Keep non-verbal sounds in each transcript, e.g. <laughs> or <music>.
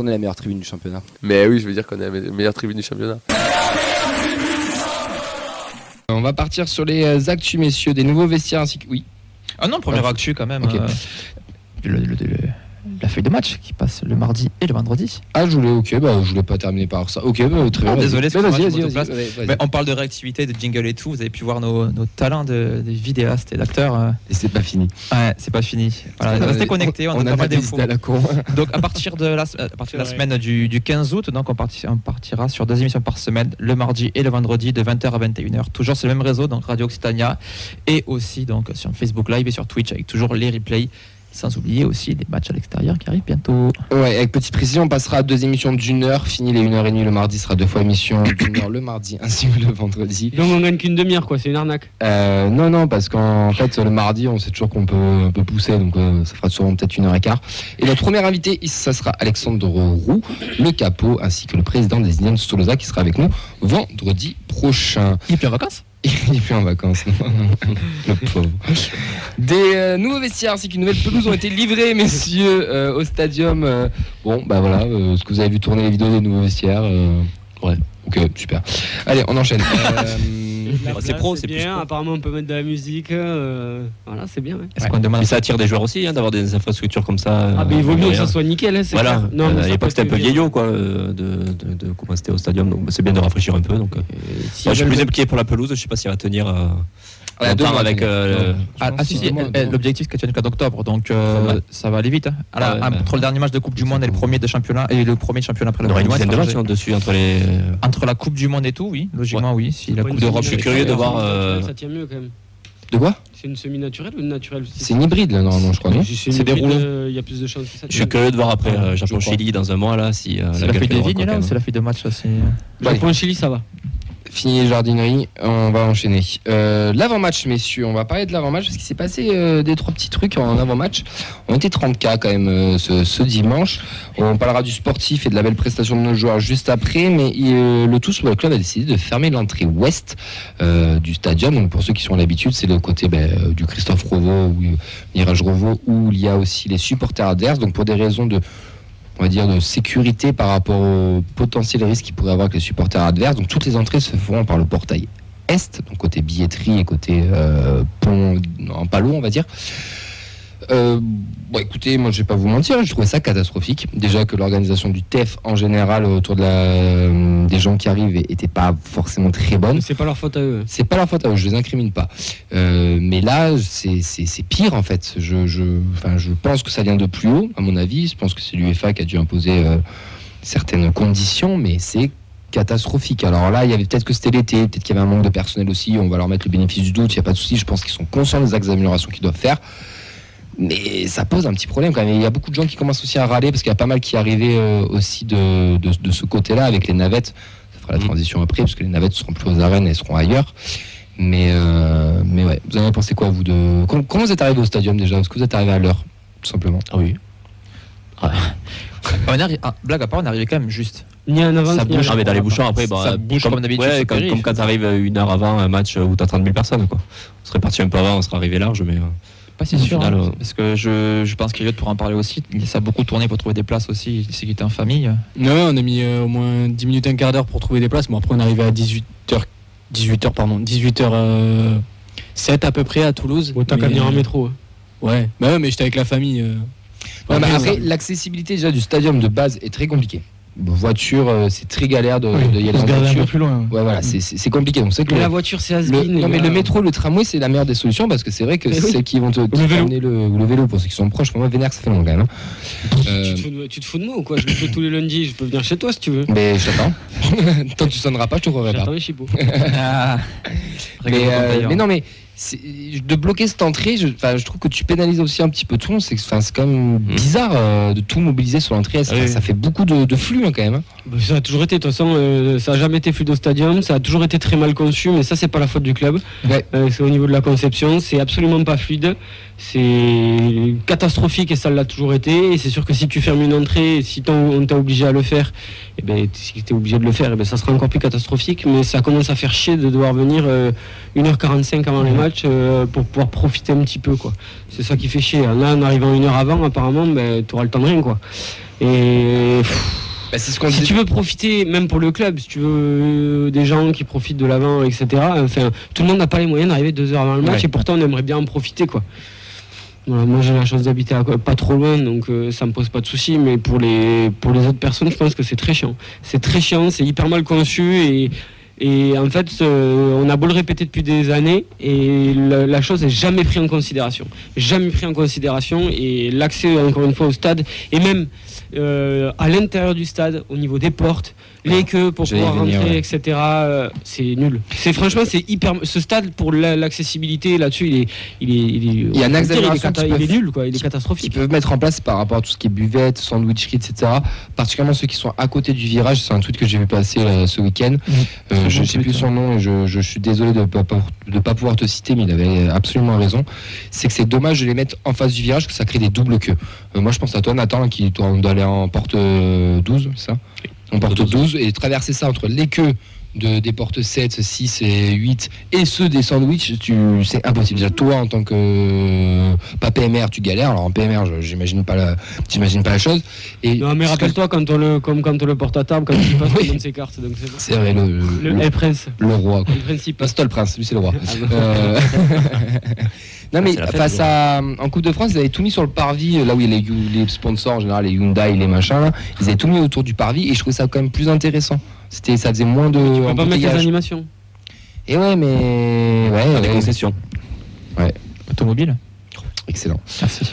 qu'on est la meilleure tribune du championnat. Mais oui, je veux dire qu'on est la meilleure tribune du championnat. On va partir sur les euh, actus, messieurs, des nouveaux vestiaires ainsi que. Oui. Ah non, première Ouais. actu quand même. Euh, le- le- feuille de match qui passe le mardi et le vendredi. Ah, je voulais, ok, bah, je voulais pas terminer par ça. Ok, bah, très bien. Ah, désolé, excuse-moi, vas-y, je vas-y, m'autoplace. vas-y, vas-y, vas-y. Mais on parle de réactivité, de jingle et tout. Vous avez pu voir nos, nos talents de, de vidéastes et d'acteurs. euh. Et c'est pas fini. Ouais, c'est pas fini. Voilà, restez connectés. On, on a a pas mal des à la. <laughs> Donc à partir de la, à partir de la semaine du, du 15 août, donc on partira sur deux émissions par semaine, le mardi et le vendredi de 20h à 21h. Toujours sur le même réseau, donc Radio Occitania, et aussi donc sur Facebook Live et sur Twitch avec toujours les replays. Sans oublier aussi les matchs à l'extérieur qui arrivent bientôt. Ouais, avec petite précision, on passera à deux émissions d'une heure. Fini les une heure et demie le mardi, sera deux fois émission <coughs> d'une heure le mardi ainsi que le vendredi. Donc on gagne qu'une demi-heure, quoi. C'est une arnaque. Euh, non, non, parce qu'en fait, le mardi, on sait toujours qu'on peut, un peu pousser, donc euh, ça fera sûrement peut-être une heure et quart. Et notre premier invité, ça sera Alexandre Roux, le capot, ainsi que le président des Indians Tolosa, qui sera avec nous vendredi prochain. Il est plus en vacances? Il est plus en vacances. <laughs> le pauvre. Des euh, nouveaux vestiaires ainsi qu'une nouvelle pelouse ont été livrés, messieurs, euh, au stadium. euh. bon, bah voilà, ce que vous avez vu tourner les vidéos des nouveaux vestiaires. ouais, ok, super. Allez, on enchaîne. Euh, La c'est pro, c'est bien. pro. Apparemment, on peut mettre de la musique. euh, Voilà, c'est bien. ouais. Est-ce qu'on demande Mais ça attire des joueurs aussi hein, d'avoir des infrastructures comme ça. Ah, euh, mais il vaut mieux que ça soit nickel. hein, c'est Voilà, clair. Non, Euh, à l'époque c'était un peu vieillot quoi, euh, de, de, de comment c'était au stadium, donc bah, c'est bien de rafraîchir un peu. Donc, euh. Si Moi, je suis plus impliqué pour la pelouse, je sais pas s'il va tenir euh, Ah, longtemps deux mois, avec euh. Ah, ah, si, si, eh, deux mois. l'objectif c'est qu'elle d'octobre, donc euh, Ça va. ça va aller vite. hein. Ah, là, Ah ouais, ah, bah. entre le dernier match de Coupe du Monde et le premier de championnat et le premier de championnat après on la aura Coupe une du Monde, dizaine de ça va matchs hein, dessus entre les. Entre la Coupe du Monde et tout, oui, logiquement oui. Si la Coupe d'Europe, je suis curieux de voir, ça, euh, Ça tient mieux quand même. de quoi? C'est une semi-naturelle ou une naturelle? C'est une hybride, là, normalement, je crois, non? C'est C'est des hybride, roulants. euh, Il y a plus de chances que ça. Je suis curieux de voir après euh. Japon-Chili dans un mois là si euh, c'est la feuille fait de avoir, vigne quoi, là ou c'est la feuille de match aussi Japon-Chili, ça va. Fini les jardineries, on va enchaîner. Euh, l'avant-match, messieurs, on va parler de l'avant-match parce qu'il s'est passé euh, des trois petits trucs en avant-match. On était 30K quand même euh, ce, dimanche. On parlera du sportif et de la belle prestation de nos joueurs juste après, mais le Tous Football Club a décidé de fermer l'entrée ouest du stadium. Donc pour ceux qui sont à l'habitude, c'est le côté ben, du Christophe Reveau ou Mirage Reveau où il y a aussi les supporters adverses. Donc pour des raisons de on va dire de sécurité par rapport au potentiel risque qu'il pourrait avoir avec les supporters adverses. Donc toutes les entrées se feront par le portail est, côté billetterie et côté euh, pont en palo, on va dire. Euh, bon, écoutez, moi je vais pas vous mentir, je trouvais ça catastrophique. Déjà que l'organisation du TEF en général autour de la, euh, des gens qui arrivent était pas forcément très bonne. C'est pas leur faute à eux. C'est pas leur faute à eux, je les incrimine pas. Euh, mais là, c'est pire en fait. Je, je, enfin, je pense que ça vient de plus haut, à mon avis. Je pense que c'est l'UEFA qui a dû imposer euh, certaines conditions, mais c'est catastrophique. Alors là, il y avait peut-être que c'était l'été, peut-être qu'il y avait un manque de personnel aussi. On va leur mettre le bénéfice du doute, il n'y a pas de souci. Je pense qu'ils sont conscients des axes d'amélioration qu'ils doivent faire. Mais ça pose un petit problème quand même. Il y a beaucoup de gens qui commencent aussi à râler parce qu'il y a pas mal qui arrivaient euh, aussi de, de, de ce côté-là avec les navettes. Ça fera la Mhm. transition après parce que les navettes seront plus aux arènes et seront ailleurs. Mais, euh, mais ouais, vous en avez pensé quoi vous de comment, comment vous êtes arrivé au stadium déjà? Est-ce que vous êtes arrivé à l'heure tout simplement? Ah oui. On arri- ah, blague à part, on est arrivé quand même juste. Ni un avance, Ça bouge. Ah mais dans les après. bouchons après, Ça bah, euh, bouge comme d'habitude ouais, comme, comme quand t'arrives une heure avant un match où t'as 30 000 personnes quoi. On serait parti un peu avant, on serait arrivé large, mais euh, Pas si sûr, final, hein, euh, parce que je, je pense qu'Eliott pourra en parler aussi. Il- Ça a beaucoup tourné pour trouver des places aussi. Il sait qu'il était en famille. Non, on a mis euh, au moins 10 minutes, un quart d'heure pour trouver des places. Bon, après, on est arrivé à 18h, 18h, pardon, 18h 7 à peu près à Toulouse. Autant qu'à venir en euh, métro. Ouais, bah ouais, mais j'étais avec la famille. euh. Ouais, mais Après, l'accessibilité déjà du stadium de base est très compliquée. Voiture, euh, c'est très galère de, Oui, de y aller en un peu voiture. plus loin. Ouais, voilà, c'est- compliqué. Donc c'est que Mais le- la voiture, c'est has-been. non, mais le métro, le tramway, c'est la meilleure des solutions parce que c'est vrai que Mais c'est oui. celles qui vont te, te le vélo. ramener le, vélo pour ceux qui sont proches. Pour moi, Vénère, ça fait long quand même. hein. Euh, Tu te, fous de, tu te fous de moi ou quoi? Je le fais tous les lundis. Je peux venir chez toi si tu veux. mais j'attends. <laughs> Tant que tu sonneras pas, je te croirai pas. J'attends les chipots. <laughs> Ah. Mais, euh, mais non, mais de bloquer cette entrée, je, trouve que tu pénalises aussi un petit peu tout le monde. C'est quand même bizarre euh, de tout mobiliser sur l'entrée. Ça, oui. ça fait beaucoup de, de flux hein, quand même. hein. Bah, Ça a toujours été, de toute façon, euh, ça a jamais été fluide au stadium, ça a toujours été très mal conçu, mais ça, c'est pas la faute du club. Ouais. Euh, c'est au niveau de la conception, c'est absolument pas fluide, c'est catastrophique et ça l'a toujours été. Et c'est sûr que si tu fermes une entrée, si on t'a obligé à le faire, et ben, si t'es obligé de le faire, et ben, ça sera encore plus catastrophique. Mais ça commence à faire chier de devoir venir euh, 1h45 avant les matchs match euh, pour pouvoir profiter un petit peu. quoi. C'est ça qui fait chier. Là, en arrivant une heure avant, apparemment, ben, tu auras le temps de rien. Quoi. Et pff, Bah, c'est ce qu'on si disait. tu veux profiter, même pour le club, si tu veux euh, des gens qui profitent de l'avant, etc., enfin, tout le monde n'a pas les moyens d'arriver deux heures avant le match Ouais. et pourtant on aimerait bien en profiter. quoi. Moi j'ai la chance d'habiter pas trop loin, donc euh, ça me pose pas de soucis, mais pour les, pour les autres personnes, je pense que c'est très chiant. C'est très chiant, c'est hyper mal conçu et. Et en fait, on a beau le répéter depuis des années, et la, chose n'est jamais prise en considération. Jamais pris en considération. Et l'accès, encore une fois, au stade, et même euh, à l'intérieur du stade, au niveau des portes, les queues pour pouvoir venir, rentrer, ouais. etc. euh, c'est nul. C'est franchement, c'est hyper. Ce stade pour la- l'accessibilité là-dessus, il est, il est, il est. Il y a un axe il il est nul, quoi. Il est catastrophique. qu'ils peuvent mettre en place par rapport à tout ce qui est buvette, sandwicherie, etc. Particulièrement ceux qui sont à côté du virage. C'est un tweet que j'ai vu passer là, ce week-end. Euh, Très je ne sais plus son nom et je, je suis désolé de ne pas, de pas pouvoir te citer, mais il avait absolument raison. C'est que c'est dommage de les mettre en face du virage, que ça crée des doubles queues. Euh, moi, je pense à toi, Nathan, qui doit aller en porte euh, 12, c'est ça? En porte 12 et traverser ça entre les queues de, des portes 7, 6 et 8 et ceux des sandwichs, tu, c'est impossible. Déjà, toi, en tant que euh, pas PMR, tu galères. Alors en PMR, je- j'imagine pas la, j'imagine pas la chose. Et Non, mais rappelle-toi quand on le, comme quand on le porte à table, quand il passe, <laughs> Oui. on donne ses cartes. Donc c'est c'est vrai, le, le, Le, le- Prince, le roi. quoi. le principe. Pas toi le prince, lui c'est le roi. Ah, <laughs> non. Euh, non mais c'est la fête, face à en Coupe de France, ils avaient tout mis sur le parvis, là où il y a les, les sponsors en général, les Hyundai, les machins, là, ils avaient tout mis autour du parvis et je trouvais ça quand même plus intéressant. C'était, ça faisait moins de Tu peux pas mettre les animations. Et ouais, mais ouais, Des ouais, concessions. Automobile excellent. Merci.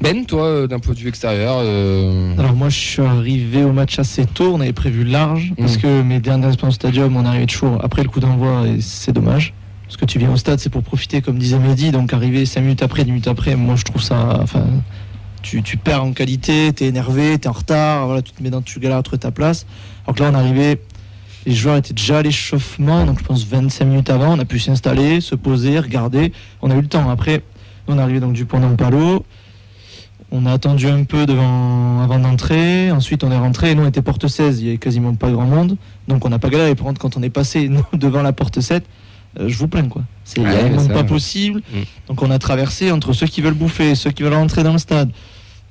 Ben, toi, euh, d'un point de vue extérieur, euh, Alors moi je suis arrivé au match assez tôt, on avait prévu large, parce Mm. que mes dernières expériences au stadium, on est arrivé toujours après le coup d'envoi et c'est dommage. Parce que tu viens au stade, c'est pour profiter comme disait Mehdi, donc arriver 5 minutes après, 10 minutes après, moi je trouve ça... Enfin, tu, tu perds en qualité, t'es énervé, t'es en retard, voilà, tu te mets dans, tu galères à trouver ta place. Alors que là on arrivait, les joueurs étaient déjà à l'échauffement, donc je pense 25 minutes avant, on a pu s'installer, se poser, regarder, on a eu le temps. Après, on est arrivé donc du pont d'Ampalo, on a attendu un peu devant, avant d'entrer. Ensuite, on est rentré. Nous, on était porte 16. Il y avait quasiment pas grand monde. Donc, on n'a pas galéré. Par contre, quand on est passé <laughs> nous, devant la porte 7, euh, je vous plains, quoi. C'est Ouais, vraiment ça, pas ouais. possible. Mm. Donc, on a traversé entre ceux qui veulent bouffer, ceux qui veulent rentrer dans le stade.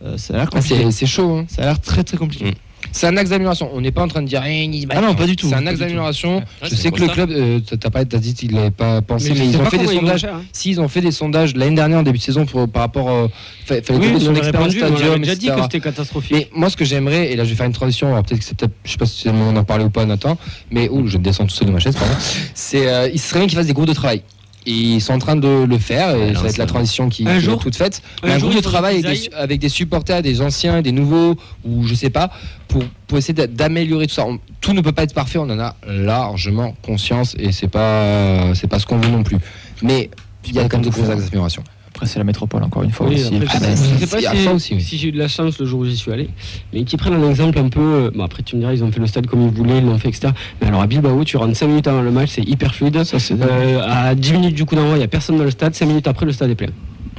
Euh, ça a l'air ah, compliqué. c'est, c'est chaud. hein. ça a l'air très, très compliqué. Mm. C'est un axe d'amélioration. On n'est pas en train de dire. eh, ni- Ah non, pas du tout. C'est un axe d'amélioration. Je sais que le club, euh, t'as pas, t'as dit qu'il n'avait pas pensé, mais, ils ont fait des sondages. hein. Si ils ont fait des sondages l'année dernière en début de saison pour, par rapport, euh, fa- fallait Oui, on son expérience répondu, on stadium, déjà dit que c'était catastrophique. Mais moi, ce que j'aimerais, et là, je vais faire une transition. Alors peut-être que c'est peut-être, je sais pas si c'est le moment d'en parler ou pas, Nathan. Mais oh, je descends tout seul de ma chaise. Pardon. C'est, euh, il serait bien qu'ils fassent des groupes de travail. Et ils sont en train de le faire, et ça va être la transition qui, Un qui jour- est toute faite. un Mais un jour, groupe de travail avec des, aillent- avec des supporters, des anciens, des nouveaux, ou je sais pas, pour, pour essayer d'a- d'améliorer tout ça. On- tout ne peut pas être parfait, on en a largement conscience, et c'est pas, c'est pas ce qu'on veut non plus. Mais il y a quand même de grosses axes d'amélioration. Après, c'est la métropole, encore une fois Oui, aussi. après, Ah je bah, sais- je c'est- sais pas si, ça aussi, oui. si j'ai eu de la chance le jour où j'y suis allé, mais qui prennent un exemple un peu. euh, Bon, après, tu me diras, ils ont fait le stade comme ils voulaient, ils l'ont fait, etc. Mais alors, à Bilbao, tu rentres 5 minutes avant le match, c'est hyper fluide. Ça, Euh, à 10 minutes du coup d'envoi, il n'y a personne dans le stade. 5 minutes après, le stade est plein.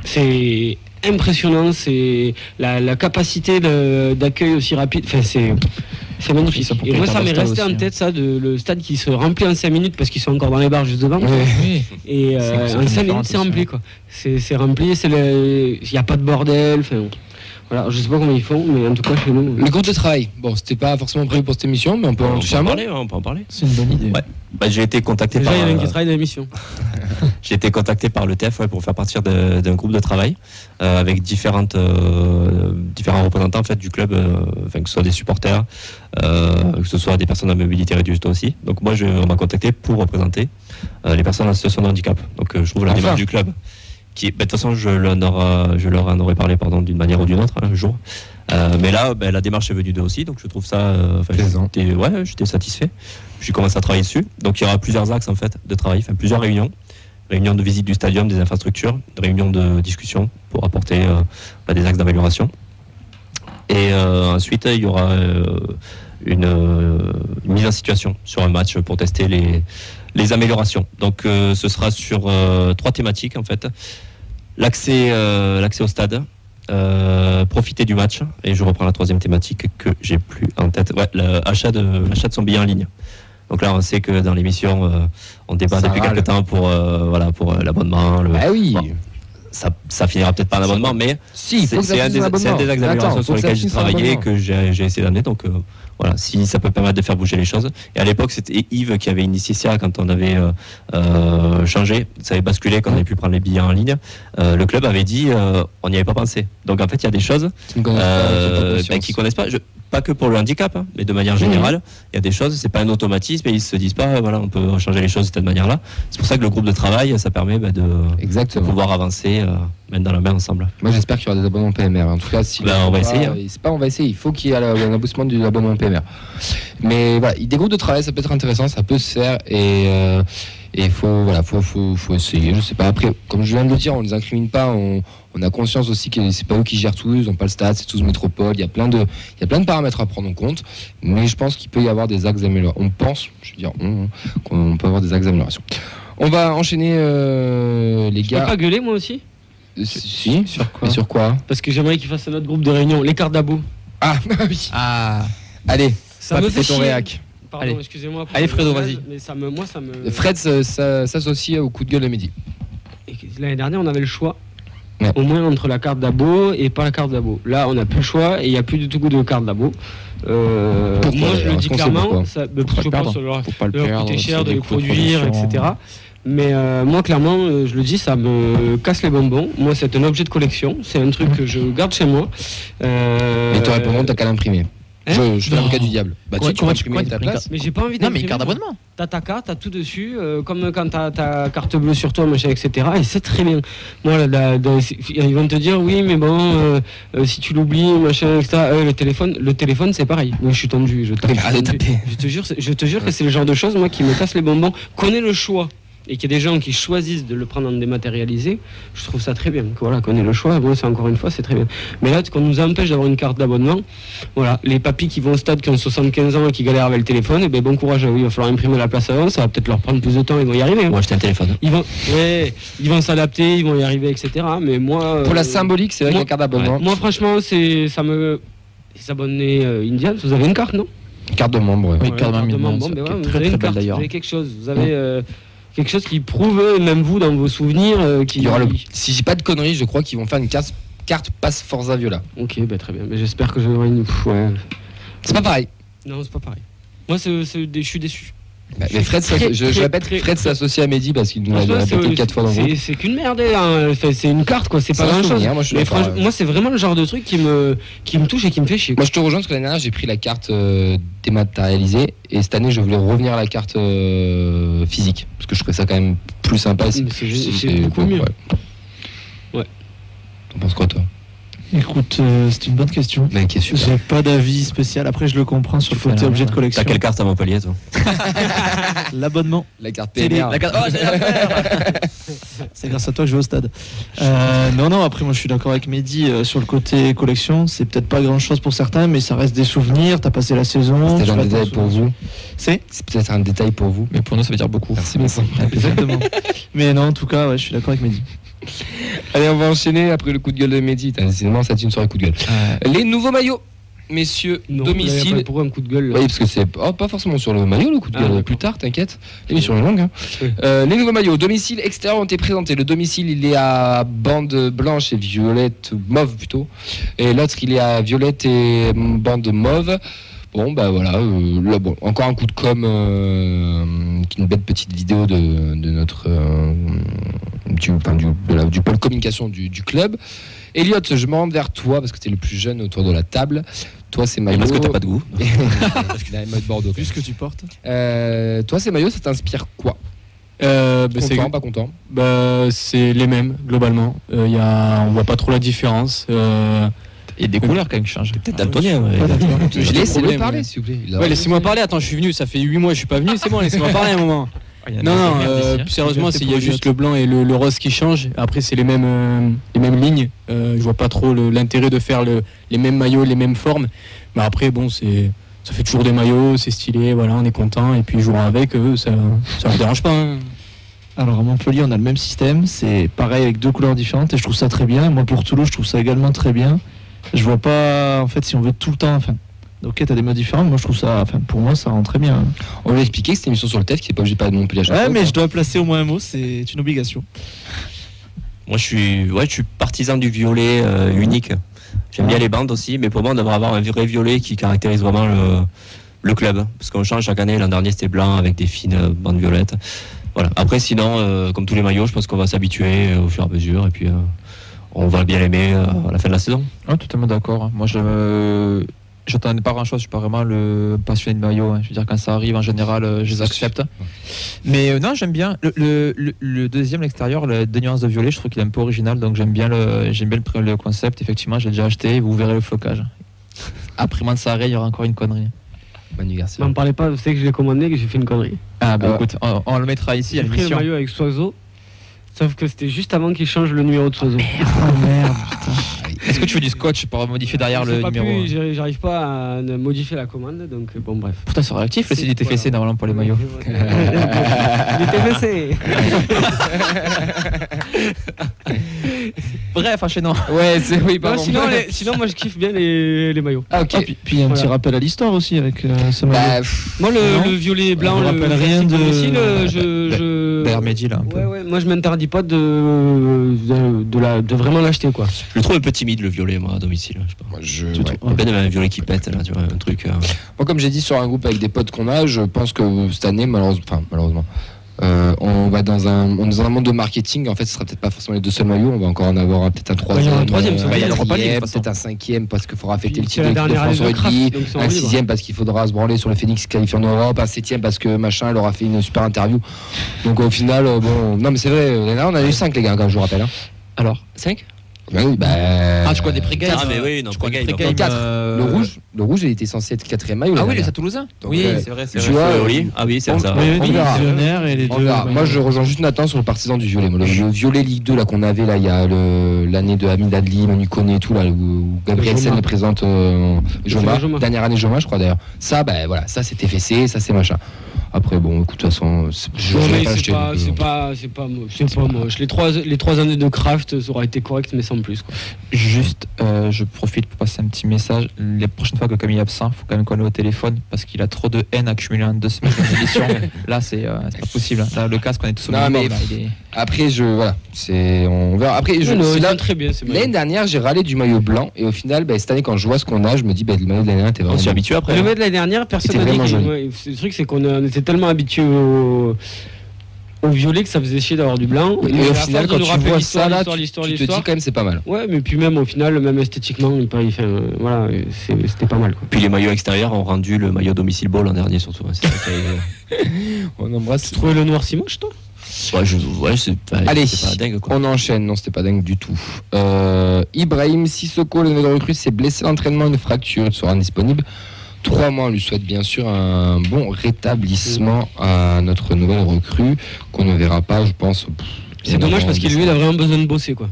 C'est impressionnant, c'est la, la capacité d'accueil aussi rapide. Enfin, c'est. C'est magnifique. Ça Et moi, ça m'est resté en aussi, tête, ça, de, le stade qui se remplit en 5 minutes parce qu'ils sont encore dans les bars juste devant. Oui. Et euh, en une 5 minutes, c'est rempli, ouais. quoi. C'est c'est rempli, il n'y a pas de bordel. Enfin, voilà, je sais pas comment ils font, mais en tout cas, chez nous. Le groupe de travail, bon, c'était pas forcément prévu pour cette émission, mais on peut en On toucher peut un en mot. parler, hein, on peut en parler. c'est une bonne idée. Ouais. Bah, j'ai été contacté Déjà, par. il y en a un qui euh, travaille dans l'émission. <laughs> J'ai été contacté par le TF ouais, pour faire partie de- d'un groupe de travail euh, avec différentes, euh, différents représentants en fait, du club, euh, enfin, que ce soit des supporters, euh, que ce soit des personnes à mobilité réduite aussi. Donc moi, je, on m'a contacté pour représenter euh, les personnes en situation de handicap. Donc euh, je trouve la Enfin. démarche du club qui, bah, de toute façon, je, leur en aurai- je leur en aurais parlé pardon, d'une manière ou d'une autre hein, un jour. Euh, mais là, bah, la démarche est venue d'eux aussi, donc je trouve ça. euh, j'étais- ouais, j'étais satisfait. J'ai commencé à travailler dessus. Donc il y aura plusieurs axes en fait de travail, enfin plusieurs réunions réunion de visite du stadium, des infrastructures, réunion de discussion pour apporter euh, bah, des axes d'amélioration. Et euh, ensuite, il y aura une, euh, une mise en situation sur un match pour tester les, les améliorations. Donc, euh, ce sera sur euh, trois thématiques en fait l'accès, euh, l'accès au stade. profiter du match et je reprends la troisième thématique que j'ai plus en tête ouais, l'achat de l'achat de son billet en ligne Donc là, on sait que dans l'émission, on débat Ça depuis râle. quelques temps pour, voilà, pour l'abonnement. le- Bah oui. Bon, ça, ça finira peut-être par un abonnement, mais Si, c'est un des, un des sur lesquels j'ai travaillé et que j'ai essayé d'amener. Donc euh, voilà, si ça peut permettre de faire bouger les choses. Et à l'époque, c'était Yves qui avait initié ça quand on avait euh, euh, changé, ça avait basculé quand on avait pu prendre les billets en ligne. Le club avait dit, on n'y avait pas pensé. Donc en fait, il y a des choses Qui ne connaissent pas, qui bah, qui connaissent pas. Je- pas que pour le handicap, hein, mais de manière générale, il y a des choses, c'est pas un automatisme et ils se disent pas, voilà, on peut changer les choses de cette manière-là. C'est pour ça que le groupe de travail, ça permet bah, de, pouvoir avancer, euh, mettre dans la main ensemble. Moi j'espère qu'il y aura des abonnements PMR. En tout cas, si Ben, on va essayer, hein. C'est pas on va essayer. Il faut qu'il y ait la- un aboussement de l'abonnement PMR. Mais voilà, des groupes de travail, ça peut être intéressant, ça peut se faire et euh, et faut voilà, faut, faut, faut essayer. Je sais pas. Après, comme je viens de le dire, on les incrimine pas. On, on a conscience aussi que c'est pas eux qui gèrent tout. Ils ont pas le stade, c'est tous métropole. Il y a plein de il y a plein de paramètres à prendre en compte. Mais je pense qu'il peut y avoir des axes d'amélioration. On pense, je veux dire, on, qu'on peut avoir des axes d'amélioration. On va enchaîner euh, les Je peux gars. pas gueuler moi aussi? Euh, Si. Sur quoi? Sur quoi? Parce que j'aimerais qu'ils fassent un autre groupe de réunion, les cartes d'abo. Ah <laughs> oui. Ah, Allez, Ça me fait ton chier. réac. Pardon, Allez. excusez-moi. pour Allez, le Fredo, vas-y. Mais ça me, moi, ça me. Fred s- s'associe au coup de gueule de midi. Et L'année dernière, on avait le choix. Ouais. Au moins entre la carte d'abo et pas la carte d'abo. Là, on n'a plus le choix et il n'y a plus du tout goût de carte d'abo. Euh, Pourquoi, moi, je le dis clairement. Ça, pas je le pense ça leur, leur perdre. coûter cher de les de produire, etc. Mais euh, moi, clairement, euh, je le dis, ça me casse les bonbons. Moi, c'est un objet de collection. C'est un truc que je garde chez moi. Euh, Mais tu réponds, t'as qu'à l'imprimer. Hein je je fais l'avocat du diable. Bah, tu, tu vas tu- imprimer ta place. Mais j'ai pas envie Non, mais carte d'abonnement. T'as ta carte, t'as tout dessus, euh, comme quand t'as ta carte bleue sur toi, machin, etc. Et c'est très bien. Moi, c'est- ils vont te dire, oui, mais bon, euh, euh, si tu l'oublies, machin, etc. Euh, le téléphone, le téléphone, c'est pareil. Oui, je suis tendu. Je, tape, Mais je. Je te jure, je te jure que c'est le genre de choses, moi, qui me casse les bonbons. Qu'on ait le choix et qu'il y a des gens qui choisissent de le prendre en dématérialisé, je trouve ça très bien. Que, Voilà, qu'on ait le choix. Bon, c'est encore une fois, c'est très bien. Mais là, qu'on nous empêche d'avoir une carte d'abonnement, voilà, les papis qui vont au stade qui ont 75 ans et qui galèrent avec le téléphone, eh ben, bon courage à eux. Il va falloir imprimer la place avant. Ça va peut-être leur prendre plus de temps. Ils vont y arriver. hein. Acheter un téléphone. Ils vont, ouais, ils vont s'adapter, ils vont y arriver, etc. Mais moi, Pour la euh, symbolique, c'est vrai que moi- la carte d'abonnement. moi, franchement, c'est, ça me. Les abonnés euh, Indians, vous avez une carte, non? Carte de membre. Oui, Ouais, carte de membre, bon, ben ouais, vous très, avez très une belle, carte, d'ailleurs. Vous avez quelque chose. Vous avez euh, quelque chose qui prouve, euh, même vous, dans vos souvenirs, euh, qui. Il y aura le... Si j'ai pas de conneries, je crois qu'ils vont faire une carte, carte passe Forza Viola. Ok, ben, très bien. Mais j'espère que j'aurai une. Ouais. C'est pas pareil. Non, c'est pas pareil. Moi, c'est, je suis déçu. Mais Fred, Très, je, répète, très- Fred s'associe à Mehdi parce qu'il nous l'a répété quatre fois dans le c'est, qu'une merde. hein. C'est une carte, quoi. C'est pas grand chose. moi, Mais franchement, ouais. moi, c'est vraiment le genre de truc qui me, qui me touche et qui me fait chier. Moi, je te rejoins parce que l'année dernière, j'ai pris la carte euh, dématérialisée et cette année, je voulais revenir à la carte euh, physique parce que je trouvais ça quand même plus sympa. C'est- beaucoup mieux. Ouais. T'en penses quoi, toi? Écoute, euh, c'est une bonne question. Mec, qui est super. J'ai pas d'avis spécial. Après, je le comprends sur le côté objet de collection. T'as quelle carte à Montpellier, toi <laughs> L'abonnement. La carte Télé, la carte- Oh. <laughs> C'est grâce à toi que je vais au stade. Euh, non, non, après, moi je suis d'accord avec Mehdi euh, sur le côté collection. C'est peut-être pas grand chose pour certains, mais ça reste des souvenirs. T'as passé la saison. C'est un détail pour souvenir. vous. C'est C'est peut-être un détail pour vous. Mais pour nous, ça veut dire beaucoup. Merci beaucoup. Exactement. mais non, en tout cas, ouais, je suis d'accord avec Mehdi. Allez, on va enchaîner après le coup de gueule de Mehdi. Décidément, ça c'est une soirée coup de gueule. Les nouveaux maillots, messieurs, Non, domicile. Pourquoi un coup de gueule là Oui, parce que c'est oh, pas forcément sur le maillot le coup de Ah, gueule. plus tard, t'inquiète. Longue. hein. Oui. Euh, les nouveaux maillots, domicile extérieur ont été présentés. Le domicile, il est à bande blanche et violette, mauve plutôt. Et l'autre, il est à violette et hum, bande mauve. Bon, bah voilà. euh, là, bon, encore un coup de com, euh, une belle petite vidéo de, de notre euh, du, enfin, du, de la- du pôle communication du, du club. Elliot, je me rends vers toi parce que tu es le plus jeune autour de la table. Toi, c'est maillot. Parce que t'as pas de goût. <laughs> Parce mode Bordeaux. Ce que tu portes. Euh, toi, ces maillots, ça t'inspire quoi? Euh, bah, c'est Content, pas content? Bah, c'est les mêmes globalement. Euh, y a, on voit pas trop la différence. Euh, Et des couleurs quand même qui changent. Peut-être daltonien. <laughs> Laissez-le problèmes, parler, s'il vous plaît. Ouais, laissez-moi parler. Attends, je suis venu. Ça fait 8 mois, je suis pas venu. C'est bon, laissez-moi parler un moment. Non, non. euh, plus sérieusement, il y a Elliot. juste le blanc et le, le rose qui changent. Après, c'est les mêmes, euh, les mêmes lignes. Euh, je vois pas trop l'intérêt de faire le- les mêmes maillots, les mêmes formes. Mais après, bon, c'est ça fait toujours des maillots, c'est stylé. Voilà, on est content. Et puis jouer avec eux, ça, ça me dérange pas. hein. Alors à Montpellier, on a le même système. C'est pareil avec deux couleurs différentes et je trouve ça très bien. Moi, pour Toulouse, je trouve ça également très bien. Je vois pas, en fait, si on veut tout le temps, enfin, Ok, t'as des modes différents. Moi, je trouve ça, enfin, pour moi, ça rend très bien. On lui a expliqué que c'était une émission sur le tête, qui n'est pas obligé de pas non plus à chaque Ouais, fois, mais quoi. je dois placer au moins un mot, c'est une obligation. Moi, je suis, ouais, je suis partisan du violet euh, unique. J'aime bien les bandes aussi, mais pour moi, on devrait avoir un vrai violet qui caractérise vraiment le, le club. Parce qu'on change chaque année. L'an dernier, c'était blanc avec des fines euh, bandes violettes. Voilà. Après, sinon, euh, comme tous les maillots, je pense qu'on va s'habituer euh, au fur et à mesure. Et puis, euh, on va bien l'aimer euh, à la fin de la saison. Ouais, totalement d'accord. Moi, je j'attendais pas grand chose. Je suis pas vraiment le passionné de maillot. hein. Je veux dire, quand ça arrive, en général, euh, je les accepte. Mais euh, non, j'aime bien le, le, deuxième, l'extérieur, le deux nuances de violet. Je trouve qu'il est un peu original, donc j'aime bien le, j'aime bien le, le concept. Effectivement, j'ai déjà acheté. Vous verrez le flocage. Après moins de ça, il y aura encore une connerie. Manu Garcia. M'en parlez pas, vous savez que je l'ai commandé, que j'ai fait une connerie. Ah bah Euh, écoute, on, on le mettra ici à J'ai pris le l'émission. maillot avec Soiseau, sauf que c'était juste avant qu'il change le numéro de Soiseau. Oh merde. Est-ce que tu veux du scotch pour modifier derrière J'ai le pas numéro pu, j'arrive- pas à ne modifier la commande, donc euh, bon bref. Pourtant, c'est réactif le C'est- site TFC voilà. normalement pour les maillots. Il était baissé. Bref, enchaînons. Ouais, c'est oui, Non, sinon, les- sinon, moi je kiffe bien les, les maillots. Ah, ok. Ah, puis, puis il y a un petit Voilà. rappel à l'histoire aussi avec euh, ce maillot. Bah, pff, Moi, le, Non. le violet et blanc, On le rappelle rien de- domicile, euh, je, je... D'ailleurs, Mehdi, là, un peu. Ouais, ouais, moi je m'interdis pas de, de, de la, de vraiment l'acheter quoi. Je le trouve un peu timide, le violet, moi, à domicile. Je sais pas. moi, je, ouais. un violet qui pète, là, tu vois, un truc. euh, Moi, comme j'ai dit sur un groupe avec des potes qu'on a, je pense que cette année, malheureusement, enfin, malheureusement, euh, on va dans un, on est dans un monde de marketing. En fait, ce sera peut-être pas forcément les deux seuls maillots. On va encore en avoir peut-être un troisième, un troisième, ça euh, un peut-être un cinquième parce qu'il faudra fêter Puis le titre de France rugby. Un sixième parce qu'il faudra se branler sur le Phoenix qualifié en Europe. Un septième parce que machin, elle aura fait une super interview. Donc au final, euh, bon, non mais c'est vrai. l'année dernière, on a eu cinq les gars, quand je vous rappelle. Hein. Alors 5 Bah oui, bah. Ah, je connais pré-game. Ah, mais oui, non, je pré-game. quatre. euh, Le rouge, le rouge, il était censé être quatrième maillot. Ah oui, les. Toulousains Oui, euh, c'est vrai, c'est tu vrai. vois, oui. Ah oui, c'est ça. Oui, et les deux. Moi, je rejoins juste Nathan sur le partisan du violet. Le, le violet Ligue 2 là qu'on avait là, il y a l'année de Hamid Adli, Manu Koné et tout là, où, Gabriel. Sen est présente. euh, Joma. dernière année Joma, je crois d'ailleurs. Ça, ben voilà, ça c'était fessé, ça c'est machin. Après, bon, écoute, de toute façon, c'est- je mais pas c'est acheté. pas, c'est euh, pas, c'est pas, moche, c'est pas moche. Les trois, les trois années de craft, ça aurait été correct, mais sans plus. Quoi. Juste, euh, je profite pour passer un petit message. Les prochaines fois que Camille est absent, il faut quand même qu'on ait au téléphone parce qu'il a trop de haine accumulée en deux semaines. <laughs> Là, c'est euh, c'est pas possible. Là, le casque, on est tous au Non, là, est- Après, je voilà, c'est on verra. Après, je, Non, non, là- très bien. L'année dernière, j'ai râlé du maillot blanc et au final, ben, cette année, quand je vois ce qu'on a, je me dis, ben, le maillot de l'année dernière était On vraiment. s'y bon. habitue après. Le hein. maillot de l'année dernière, personne n'a dit. Le truc, c'est qu'on on était tellement habitués au, au violet que ça faisait chier d'avoir du blanc. Et, Mais au final, quand tu vois ça là, l'histoire, tu, tu te dis quand même, c'est pas mal. Ouais, mais puis même au final, même esthétiquement, il paraît, enfin, euh, voilà, c'est- c'était pas mal. Quoi. Puis les maillots extérieurs ont rendu le maillot domicile beau l'an dernier, surtout. hein. Est- <laughs> On embrasse. Tu trouvais le noir si moche, toi? Ouais, je, ouais, c'est pas, Allez. c'est pas dingue quoi. On enchaîne, non, c'était pas dingue du tout. Euh, Ibrahim Sissoko, le nouvel recrue, s'est blessé à l'entraînement, une fracture, il sera disponible. Trois mois, on lui souhaite bien sûr un bon rétablissement à notre nouvelle recrue, qu'on ne verra pas, je pense. C'est dommage parce qu'il lui, il a vraiment besoin de bosser, quoi.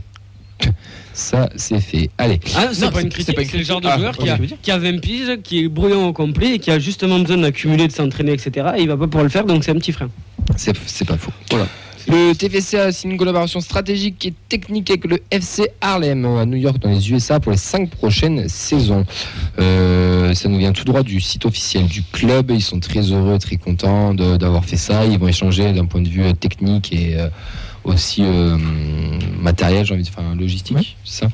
<laughs> Ça, c'est fait. Allez, Ah, c'est pas une critique, c'est le genre de joueur Ah, qui, a, ok. qui a 20 piges, qui est brouillon au complet et qui a justement besoin d'accumuler, de s'entraîner, etc. Et il va pas pouvoir le faire, donc c'est un petit frein. c'est c'est pas faux. Voilà. Le TFC a une collaboration stratégique et technique avec le FC Harlem à New York dans les USA pour les cinq prochaines saisons. Euh, ça nous vient tout droit du site officiel du club. Ils sont très heureux, très contents d'avoir fait ça. Ils vont échanger d'un point de vue euh, technique et euh, aussi euh, matériel, j'ai envie de enfin logistique, c'est ça.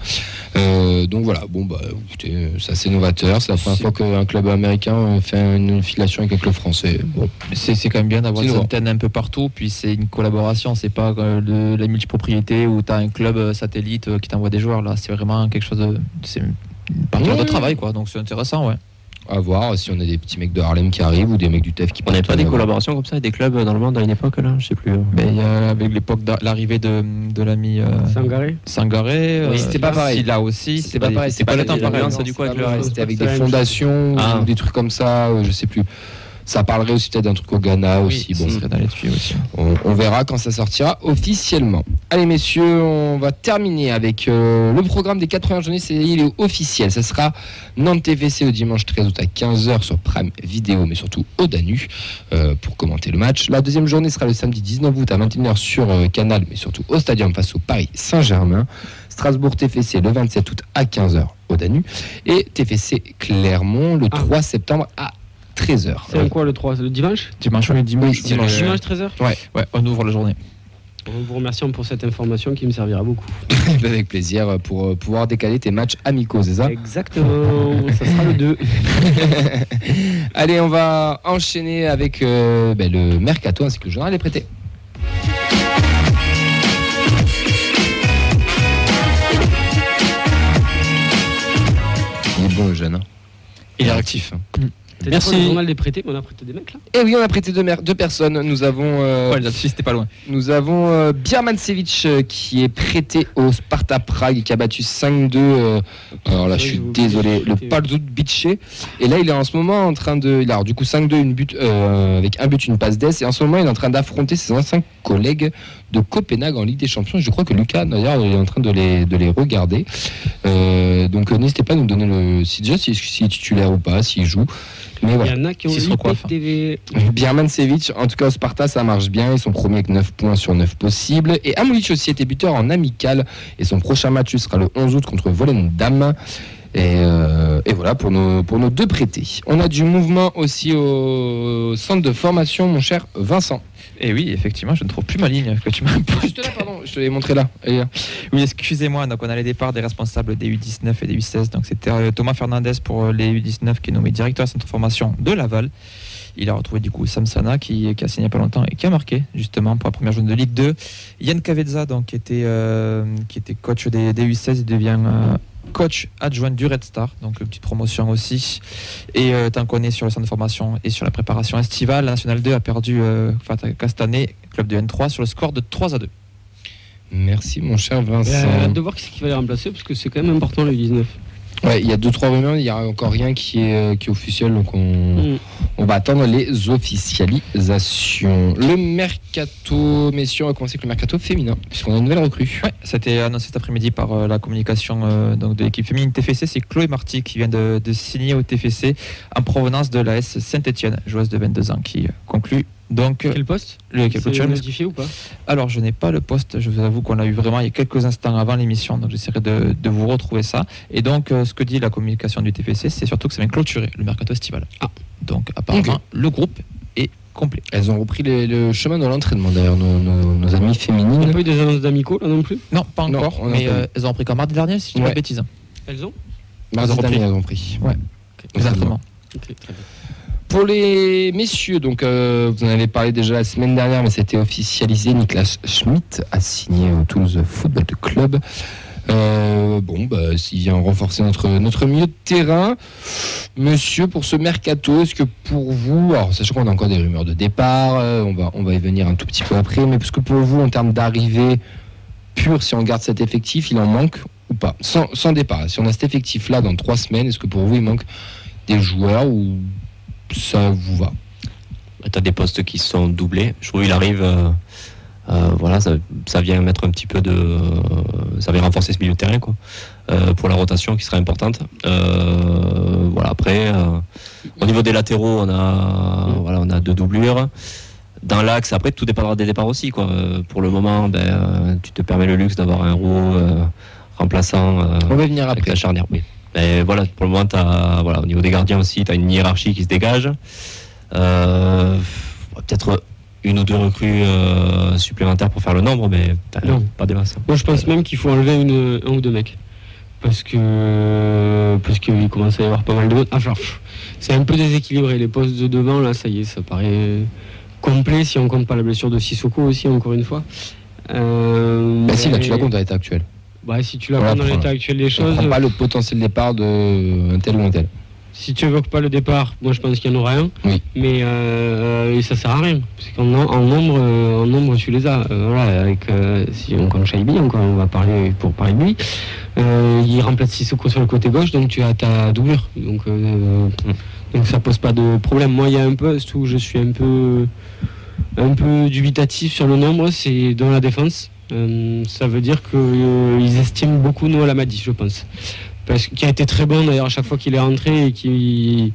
Euh, donc voilà, bon bah écoutez, c'est assez novateur. C'est la première fois qu'un club américain euh, fait une filiation avec un club français. Bon, C'est quand même bien d'avoir nouveau. antennes un peu partout, puis c'est une collaboration, c'est pas de la multipropriété où tu as un club satellite qui t'envoie des joueurs, là c'est vraiment quelque chose de... C'est une partenaire Ouais. de travail, quoi, donc c'est intéressant, ouais. À voir si on a des petits mecs de Harlem qui arrivent ou des mecs du TEF qui On n'avait pas des euh, collaborations comme ça avec des clubs dans le monde à une époque là Je sais plus. euh. Mais euh, avec l'époque de l'arrivée de, de l'ami euh, Sangaré Sangaré, euh, Oui, c'était pas pareil. Là aussi, C'était pas pareil, C'était pas le temps pareil. l'ambiance, Non, du coup, c'est avec pas le pareil, reste. C'était avec C'est des fondations Ah. ou des trucs comme ça, euh, je sais plus. Ça parlerait aussi peut-être d'un truc au Ghana aussi. Oui, Bon, ça serait dans les tuyaux aussi. on, on verra quand ça sortira officiellement. Allez messieurs, on va terminer avec euh, le programme des 80 journées, c'est il est officiel. Ça sera Nantes TVC au dimanche 13 août à 15h sur Prime Vidéo, mais surtout au Danu euh, pour commenter le match. La deuxième journée sera le samedi 19 août à 21h sur euh, Canal, mais surtout au Stadium face au Paris Saint-Germain. Strasbourg TFC le 27 août à 15h au Danu et TFC Clermont le Ah. 3 septembre à 13h. C'est un quoi le 3 Le dimanche? Dimanche, oui, dimanche. Oui, dimanche. Dimanche 13h Ouais, on ouvre la journée. On vous remercie pour cette information qui me servira beaucoup. <laughs> Avec plaisir pour euh, pouvoir décaler tes matchs amicaux, c'est ça? Exactement, ça sera le 2. <laughs> Allez, on va enchaîner avec euh, ben, le mercato ainsi que le journal des prêtés. Il est bon le jeune. hein? Il est actif. T'as Merci. dit quoi, le journal des prêtés, mais on a prêté des mecs là Et oui, on a prêté deux, mer- deux personnes. Nous avons, euh, Ouais, c'était pas loin. nous avons euh, euh, qui est prêté au Sparta Prague et qui a battu 5-2. euh, alors là, je suis désolé, le Biche. Et là, il est en ce moment en train de. Il a alors, du coup 5-2, une but, euh, avec un but, une passe d'ess. Et en ce moment, il est en train d'affronter ses anciens collègues de Copenhague en Ligue des Champions. Je crois que Lucas, d'ailleurs, il est en train de les, de les regarder. Euh, donc, euh, n'hésitez pas à nous donner le. Si déjà, s'il s'il est titulaire ou pas, s'il joue. Mais Il y en a qui ont. TV. <laughs> Birmancevic, en tout cas au Sparta, ça marche bien. Ils sont premiers avec 9 points sur 9 possibles. Et Amulic aussi était buteur en amical. Et son prochain match sera le 11 août contre Volendam. Et, euh, et voilà pour nos, pour nos deux prêtés. On a du mouvement aussi au centre de formation, mon cher Vincent. Et oui, effectivement, je ne trouve plus ma ligne que tu m'as <laughs> Juste là, pardon, je te l'ai montré là. Euh, Oui, excusez-moi. Donc, on a les départs des responsables des U19 et des U16. Donc, c'était euh, Thomas Fernandez pour les U19 qui est nommé directeur centre de formation de Laval. Il a retrouvé du coup Samsana qui, qui a signé il y a pas longtemps et qui a marqué justement pour la première journée de Ligue 2. Yann Cavezza, donc, qui, était, euh, qui était coach des, des U16, il devient euh, coach adjoint du Red Star. Donc, une petite promotion aussi. Et euh, tant qu'on est sur le centre de formation et sur la préparation estivale, la National 2 a perdu euh, Castanet, club de N3, sur le score de 3 à 2. merci, mon cher Vincent. Euh, hâte de voir qui c'est qui va les remplacer parce que c'est quand même important le 19. Ouais, il y a deux trois rumeurs, il n'y a encore rien qui est, euh, qui est officiel, donc on, Mm. on va attendre les officialisations. Le mercato, messieurs, on va commencer avec le mercato féminin, puisqu'on a une nouvelle recrue. Ouais, c'était annoncé cet après-midi par euh, la communication euh, donc de l'équipe féminine TFC. C'est Chloé Marty qui vient de, de signer au TFC en provenance de l'AS Saint-Etienne, joueuse de 22 ans, qui euh, conclut donc euh, Quel poste le C'est capitule. modifié ou pas Alors, je n'ai pas le poste, je vous avoue qu'on l'a eu vraiment il y a quelques instants avant l'émission, donc j'essaierai de, de vous retrouver ça. Et donc, euh, ce que dit la communication du TFC, c'est surtout que ça vient clôturer le mercato estival. Ah. Donc, apparemment, le groupe est complet. Elles ont repris les- le chemin de l'entraînement, d'ailleurs, nos, nos- nos amies Il n'y a féminines. pas eu des annonces d'amicaux là non plus Non, pas encore, mais euh, elles ont pris comme mardi dernier, si je dis pas de bêtises. Elles ont Mardi elles ont dernier, repris. elles ont pris. Ouais. Exactement. Ok, très bien. Pour les messieurs, donc euh, vous en avez parlé déjà la semaine dernière, mais c'était officialisé. Niklas Schmidt a signé au Toulouse Football Club. Euh, bon, bah, s'il vient renforcer notre, notre milieu de terrain, monsieur, pour ce mercato, est-ce que pour vous, alors sachant qu'on a encore des rumeurs de départ, euh, on, va, on va y venir un tout petit peu après, mais est-ce que pour vous, en termes d'arrivée pure, si on garde cet effectif, il en manque ou pas? Sans, sans départ, si on a cet effectif-là dans trois semaines, est-ce que pour vous, il manque des joueurs ou ça vous va Tu as des postes qui sont doublés. Je trouve qu'il arrive. euh, euh, voilà, ça, ça vient mettre un petit peu de. euh, ça vient renforcer ce milieu de terrain, quoi. euh, pour la rotation qui serait importante. Voilà, après, au niveau des latéraux, on a, voilà, on a deux doublures. Dans l'axe, après, tout dépendra des départs aussi, quoi. Pour le moment, ben, tu te permets le luxe d'avoir un roux remplaçant. On va venir avec après. la charnière, oui. Mais voilà, pour le moment, as, voilà, au niveau des gardiens aussi, tu as une hiérarchie qui se dégage. Euh, Peut-être une ou deux recrues euh, supplémentaires pour faire le nombre, mais Non. pas des masses. Moi je pense même qu'il faut enlever une, un ou deux mecs. Parce que parce qu'il commence à y avoir pas mal de monde. Enfin, c'est un peu déséquilibré. Les postes de devant, là, ça y est, ça paraît complet si on compte pas la blessure de Sissoko aussi, encore une fois. Euh, Bah si, là mais- tu la comptes à l'état actuel. Bah, si tu la On comptes dans l'état actuel des On choses, prend pas le potentiel départ de un tel ou un tel. Si tu évoques pas le départ, moi je pense qu'il y en aura un. Oui. Mais euh, ça sert à rien. Parce qu'en en nombre, euh, en nombre, tu les as. Euh, voilà, avec, euh, si on compte Shaibi, encore, on va parler pour parler de lui. Euh, il remplace Sissoko sur le côté gauche, donc tu as ta doublure. Donc, euh, donc ça pose pas de problème. Moi, il y a un poste où je suis un peu, un peu dubitatif sur le nombre, c'est dans la défense. Euh, ça veut dire qu'ils estiment beaucoup Noël Amadi, je pense. Parce qu'il a été très bon d'ailleurs à chaque fois qu'il est rentré et qui.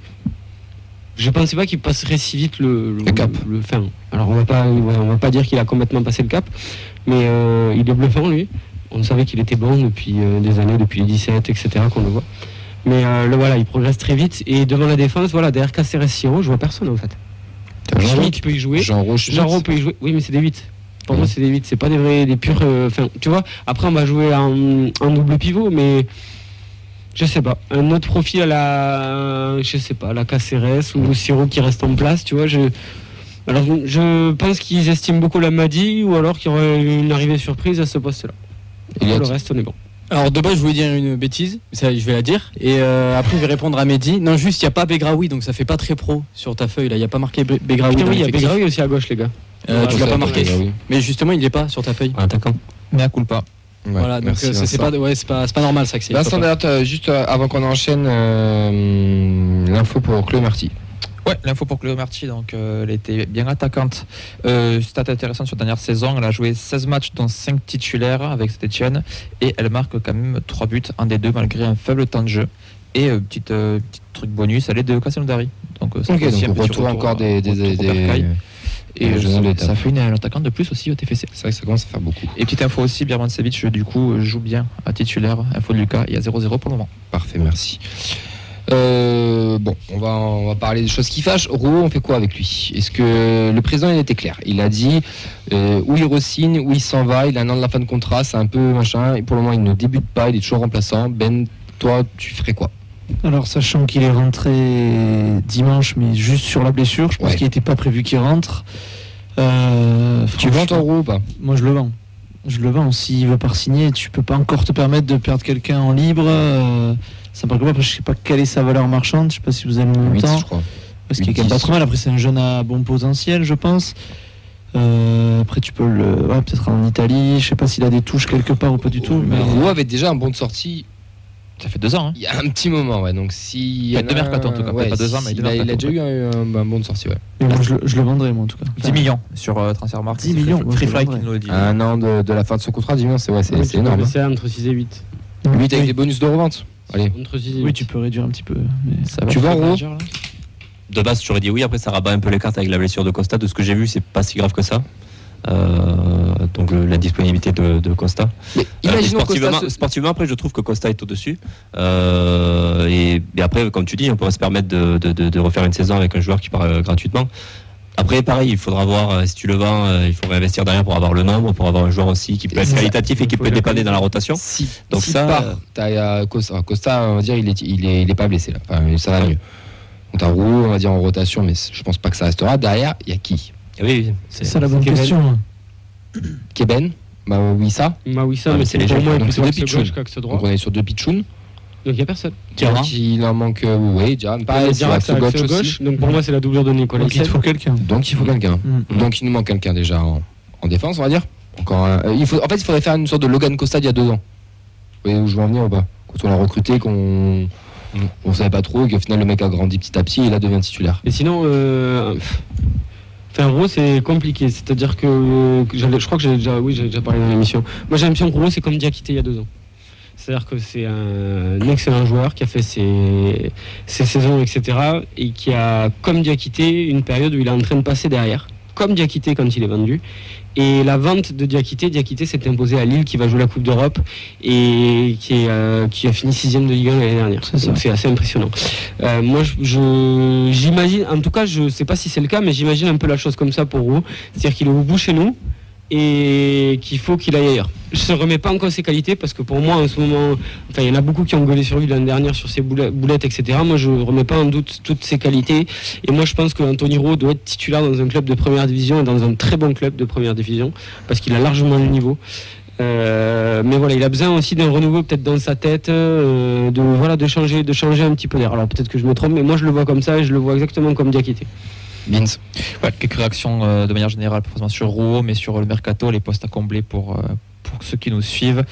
Je pensais pas qu'il passerait si vite le, Le cap. Le, alors on va pas, on va pas dire qu'il a complètement passé le cap, mais euh, il est bluffant lui. On savait qu'il était bon depuis euh, des années, depuis les 17, etc. qu'on le voit. Mais euh, le voilà, il progresse très vite et devant la défense, voilà, derrière Caceres Siro, je vois personne en fait. Schmitt peut y jouer. Jean. Jean peut y jouer. Oui, mais c'est des 8. Pour moi, c'est des 8. C'est pas des vrais, des purs. euh, Enfin, tu vois, après, on va jouer en, en double pivot, mais je sais pas. Un autre profil à la. Je sais pas, la Caceres ou Siro qui reste en place, tu vois. Je, alors, je pense qu'ils estiment beaucoup la Madi ou alors qu'il y aurait une arrivée surprise à ce poste-là. Elliot. Le reste, on est bon. Alors de base, je voulais dire une bêtise, ça je vais la dire. Et euh, après, je vais répondre à Mehdi. Non, juste, il n'y a pas Begraoui, donc ça fait pas très pro sur ta feuille. là. Il n'y a pas marqué Be- Begraoui. Dans oui, il y a. Begraoui aussi à gauche, les gars. Euh, tu l'as pas marqué. bah. Mais justement, il n'est pas sur ta feuille. Un attaquant. Mais à culpa. Ouais, voilà, donc merci, euh, c'est pas, ouais, c'est pas, c'est pas normal ça que c'est. Vincent, d'ailleurs, juste euh, avant qu'on enchaîne, euh, l'info pour Chloé Marty. Ouais, l'info pour Cléo Marty, donc euh, elle était bien attaquante. Euh, stat intéressant sur la dernière saison, elle a joué 16 matchs dont 5 titulaires avec cette Etienne et elle marque quand même 3 buts en des deux malgré un faible temps de jeu. Et euh, petite, euh, petit truc bonus, elle est de Castelnaudary. Donc euh, ça Ok, fait aussi donc un retour encore des, des, retour Bercail. des- Et euh, jeunes ça, ça fait une, une attaquante de plus aussi au TFC. C'est vrai que ça commence à faire beaucoup. Et petite info aussi, Birman Sevic du coup joue bien à titulaire. Info de Lucas, il y a 0-0 pour le moment. Parfait, merci. Euh, bon, on va, on va parler des choses qui fâchent. Rouault, on fait quoi avec lui? Est-ce que le président, il était clair? Il a dit euh, où il re-signe, où il s'en va, il a un an de la fin de contrat, c'est un peu machin. Et pour le moment, il ne débute pas, il est toujours remplaçant. Ben, toi, tu ferais quoi? Alors, sachant qu'il est rentré dimanche, mais juste sur la blessure, je pense Ouais. qu'il n'était pas prévu qu'il rentre. Euh, Tu vends ton Rouault ou pas? Moi, je le vends. Je le vends. S'il veut pas signer, tu peux pas encore te permettre de perdre quelqu'un en libre. euh, ça me pas. Après, je sais pas quelle est sa valeur marchande. Je sais pas si vous avez le 8, temps. je crois. Parce qu'il est 8, quand même pas 10. trop mal. Après, c'est un jeune à bon potentiel, je pense. Euh, après, tu peux le. Ouais, peut-être en Italie. Je sais pas s'il a des touches quelque part ou pas du tout. Mais Rouault avait déjà un bon de sortie Ça fait deux ans. Hein. il y a un petit moment, ouais. Donc si. Pas de mercato, en tout cas, pas deux ans, mais il deux a, il a déjà eu un, un- un bon de sortie, ouais. mais moi, je, le- je le vendrais, moi, en tout cas. 10 millions sur euh, Transfermarkt. 10 c'est millions, Free, Fly qui nous le dit. Un an de, de la fin de son contrat, 10 millions, c'est ouais, c'est Oui, c'est énorme. hein. entre 6 et 8. 8 avec des bonus de revente. Allez. Entre 6 et 8. Oui, tu peux réduire un petit peu. Mais Ça va, Tu manager, là De base, j'aurais dit oui. Après, ça rabat un peu les cartes avec la blessure de Costa. De ce que j'ai vu, c'est pas si grave que ça. Euh, donc le- la disponibilité de, de Costa. Mais Euh, sportivement, ça se- sportivement, après, je trouve que Costa est au-dessus. Euh, et, et après, comme tu dis, on pourrait se permettre de, de- de- de refaire une saison avec un joueur qui part euh, gratuitement. Après, pareil, il faudra voir euh, si tu le vends, euh, il faudrait investir derrière pour avoir le nombre, pour avoir un joueur aussi qui peut être ça, qualitatif et qui faut peut dépanner dans la rotation. Si, Donc si ça, part, Costa, on va dire, il est, il est, il est pas blessé là. Enfin, ça va mieux. Donc t'as Rouault, on va dire en rotation, mais je pense pas que ça restera. Derrière, il y a qui? Oui, oui. C'est ça la bonne question. <coughs> Keben oui, ça, Ah, mais mais c'est léger, pour moi, donc plutôt pitchouns. gauche droit. Donc on est sur deux pitchouns. Donc il n'y a personne. Il en manque, euh, oui, dirait que axe gauche aussi. gauche. Donc pour moi, c'est la doublure de Nicolas Donc, il faut quelqu'un. Donc il faut quelqu'un. Mm. Donc il nous manque quelqu'un déjà en, en défense, on va dire. Encore un- euh, il faut, en fait, il faudrait faire une sorte de Logan Costa d'il y a deux ans. Vous voyez où je veux en venir ou pas? Quand on l'a recruté, qu'on on savait pas trop, et qu'au final le mec a grandi petit à petit et là devient titulaire. Et sinon, euh, enfin, Rouault, c'est compliqué. C'est-à-dire que, je crois que j'ai déjà, oui, déjà parlé dans l'émission. Moi, j'ai l'impression que Rouault, c'est comme Diakité il y a deux ans. C'est-à-dire que c'est un excellent joueur qui a fait ses, ses saisons, etc. Et qui a, comme Diakité, une période où il est en train de passer derrière. Comme Diakité quand il est vendu. Et la vente de Diakité, Diakité s'est imposé à Lille qui va jouer la Coupe d'Europe et qui, est, euh, qui a fini sixième de Ligue 1 l'année dernière. C'est assez impressionnant. Euh, moi, je- je- j'imagine, en tout cas, je sais pas si c'est le cas, mais j'imagine un peu la chose comme ça pour Roux. C'est-à-dire qu'il est au bout chez nous et qu'il faut qu'il aille ailleurs. Je ne remets pas en cause ses qualités parce que pour moi, en ce moment, enfin, il y en a beaucoup qui ont gueulé sur lui l'année dernière sur ses boule- boulettes, etc. Moi, je ne remets pas en doute toutes ses qualités. Et moi, je pense qu'Anthony Roux doit être titulaire dans un club de première division et dans un très bon club de première division parce qu'il a largement le niveau. Euh, mais voilà, il a besoin aussi d'un renouveau peut-être dans sa tête, euh, de voilà, de changer, de changer un petit peu d'air. Alors peut-être que je me trompe, mais moi je le vois comme ça et je le vois exactement comme Diakité. Vince. Ouais, quelques réactions euh, de manière générale, pas forcément sur Rouault, mais sur le mercato, les postes à combler pour, euh, pour ceux qui nous suivent.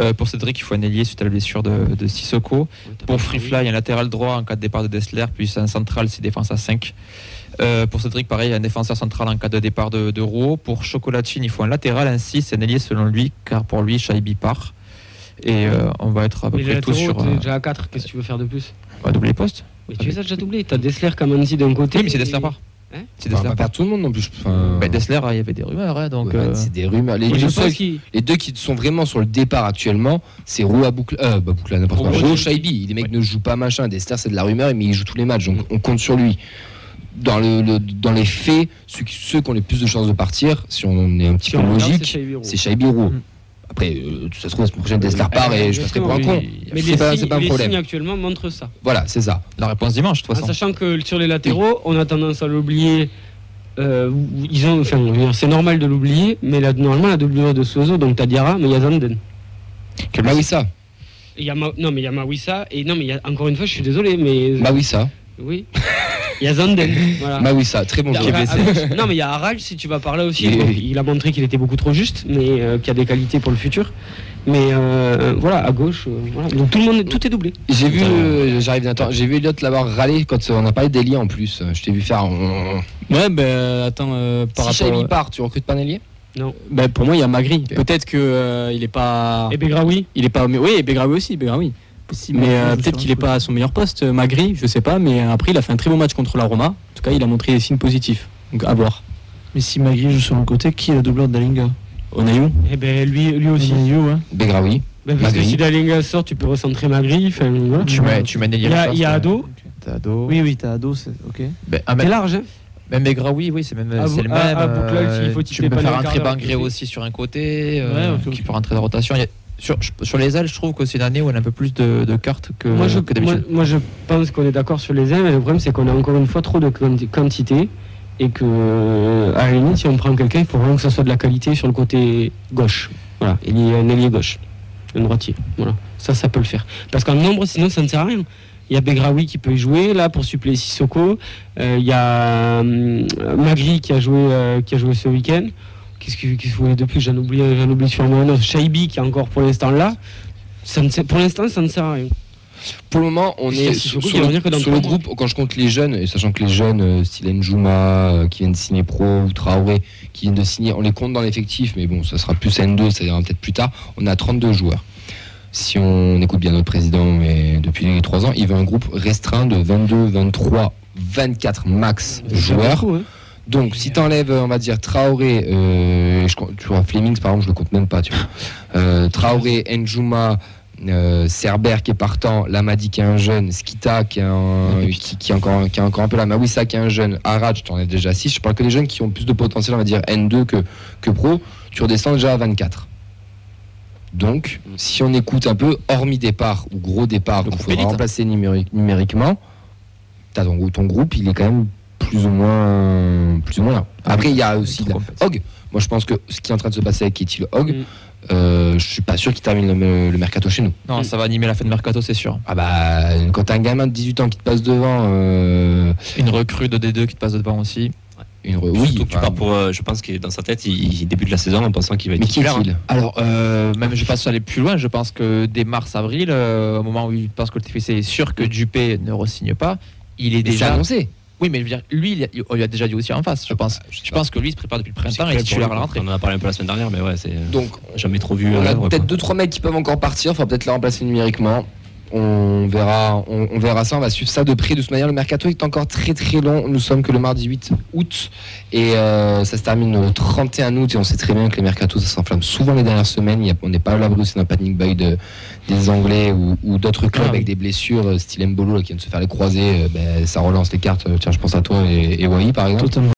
Euh, pour Cédric, il faut un ailier suite à la blessure de, de Sissoko. Pour Freefly, un latéral droit en cas de départ de Dessler, puis un central si défense à 5. Euh, pour Cédric, pareil, un défenseur central en cas de départ de, de Rouault. Pour Chocolatine, il faut un latéral, un 6, un ailier selon lui, car pour lui, Shaibi part. Et euh, on va être à peu Mais les près tous sur déjà à 4, qu'est-ce que tu veux faire de plus? Un doublé poste. Mais tu les as déjà doublés, t'as Dessler, Kamanzi d'un côté. Oui, mais c'est et- Dessler part. Hein c'est Dessler pas tout le monde non plus. Enfin, Bah, Dessler, il y avait des rumeurs, hein, donc. ouais, euh, C'est des rumeurs. Les, seuls- deux qui sont vraiment sur le départ actuellement, c'est Roux à Boucla, euh, bah, Boucla, n'importe quoi. Shaibi. Les mecs ne jouent pas machin. Dester, c'est de la rumeur, mais il joue tous les matchs, donc on compte sur lui. Dans, le, le- dans les faits, ceux qui, ceux qui ont les plus de chances de partir, si on est un petit Si peu regarde, logique, c'est Shaibi Roux. Après, euh, ça se trouve, la semaine prochaine, Dester part et je passerai pour un con. Mais les, pas- signes, pas un les signes actuellement montrent ça. Voilà, c'est ça. La réponse dimanche, de toute En façon. sachant que sur les latéraux, on a tendance à l'oublier. euh, ils ont, enfin, c'est normal de l'oublier, mais là, normalement la doublure de Sozo, donc t'as Diarra, mais il y a Zanden. Bah oui, ça. Il y a Ma- non, mais il y a Mawissa, et non, mais il y a, encore une fois, je suis désolé, mais. Oui, ça. <laughs> Oui. Il y a Zanden. voilà. Bah oui, ça. Très bon Il y a- joueur. à gauche- non, mais il y a Araj, si tu vas par là aussi. Oui, Bon, oui. Il a montré qu'il était beaucoup trop juste, mais euh, qu'il y a des qualités pour le futur. Mais euh, voilà, à gauche, euh, voilà. Donc tout le monde, tout est doublé. J'ai vu, euh, j'arrive bientôt, j'ai vu Elliot l'avoir râlé quand on a parlé d'Eli en plus. Je t'ai vu faire. Ouais, ben attends, euh, par si rapport. Shaibi part, tu recrutes pas un ailier Ben, pour moi, il y a Magri. Peut-être que euh, il est pas. Et Begraoui? Il est pas. Mais oui, et Begraoui aussi, Begraoui. Mais euh, peut-être qu'il est pas à son meilleur poste, euh, Magri, je sais pas. Mais euh, après, il a fait un très bon match contre la Roma. En tout cas, il a montré des signes positifs. Donc à voir. Mais si Magri joue sur un côté, qui est le doubleur de Dalinga? On a eu. Eh ben lui, lui aussi. Onayu, ouais. Begraoui. Ben, parce que si Dalinga sort, tu peux recentrer Magri. Voilà. Tu mets, tu mets Il y a- la il y Ado. T'as Ado. Oui, oui, t'as Ado, c'est ok. Ben, C'est mec- large, hein Même Begra, oui, oui, c'est même À c'est le à- même. Bouclal, euh, s'il faut tu peux pas faire d'heure, Bangré aussi sur un côté, euh, Ouais, qui peut rentrer de rotation. Il y a- sur, sur les ailes, je trouve que c'est une année où on a un peu plus de, de cartes que, moi, je, que moi, d'habitude. moi, je pense qu'on est d'accord sur les ailes, mais le problème, c'est qu'on a encore une fois trop de quanti- quantité. Et que, euh, à la limite, si on prend quelqu'un, il faut vraiment que ça soit de la qualité sur le côté gauche. Voilà, il y a un ailier gauche, un droitier. Voilà, ça, ça peut le faire. Parce qu'en nombre, sinon, ça ne sert à rien. Il y a Begraoui qui peut y jouer là pour suppléer Sissoko. Euh, il y a hum, Magri qui a joué, euh, qui a joué ce week-end. Qu'est-ce que vous voulez de plus? J'en oublie, j'en oublie sûrement un autre. Shaibi qui est encore pour l'instant là. Ça ne sert- pour l'instant, ça ne sert à rien. Pour le moment, on est sur, le, revenir que dans sur le trois mois. groupe, quand je compte les jeunes, et sachant que les jeunes, euh, style Njouma, euh, qui viennent de signer pro, ou Traoré, qui viennent de signer, on les compte dans l'effectif, mais bon, ça sera plus N2, ça ira peut-être plus tard. On a 32 joueurs. Si on écoute bien notre président, et depuis les 3 ans, il veut un groupe restreint de 22, 23, 24 max joueurs. Beaucoup, hein. Donc, si tu enlèves, on va dire, Traoré, euh, je, tu vois, Flemings, par exemple, je le compte même pas, tu vois. Euh, Traoré, Njouma, euh, Cerber qui est partant, Lamadi qui est un jeune, Skita qui est, un, qui, qui est encore, qui est encore un peu là, Mawissa qui est un jeune, Arad, je t'en ai déjà 6. Je parle que des jeunes qui ont plus de potentiel, on va dire, N2 que, que pro. Tu redescends déjà à 24. Donc, si on écoute un peu, hormis départ ou gros départ, faudra élite. remplacer numérique- numériquement, ton, ton groupe, il est quand même plus ou moins, plus ou moins là. Après, il y a aussi la-. Hog. Moi, je pense que ce qui est en train de se passer avec Ketil Hog, Mm. euh, je suis pas sûr qu'il termine le, le mercato chez nous. Non, ça va animer la fin de mercato, c'est sûr. Ah bah, quand t'as un gamin de 18 ans qui te passe devant, euh, Une recrue de D2 qui te passe devant aussi. une re- oui, Surtout que tu pars pour, euh, je pense que dans sa tête, il, il débute la saison en pensant qu'il va être mais qui titulaire. est-il Alors, euh, même je pense aller plus loin. Je pense que dès mars-avril, euh, au moment où il pense que le TFC est sûr que Dupé ne re-signe pas, il est Mais déjà. annoncé. Oui, mais je veux dire, lui, il a, on lui a déjà dit aussi en face, je pense. je pense que lui, il se prépare depuis le printemps et est titulaire à la rentrée. On en a parlé un peu la semaine dernière, mais ouais, c'est Donc, jamais trop vu. on en a peut-être quoi. deux trois mecs qui peuvent encore partir. Faudra peut-être les remplacer numériquement. On verra, on, on verra ça. On va suivre ça de près. De toute manière, le mercato est encore très très long. Nous sommes que le mardi 8 août et euh, ça se termine le 31 août. Et on sait très bien que les mercatos ça s'enflamme souvent les dernières semaines. Il y a- on n'est pas à l'abri d'un panic buy de, des Anglais ou, ou d'autres clubs Ah avec des blessures, euh, style Mbolo là, qui viennent de se faire les croiser. euh, ben, ça relance les cartes. Tiens, je pense à toi et, et Wai par exemple. Totalement.